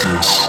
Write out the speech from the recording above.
darkness.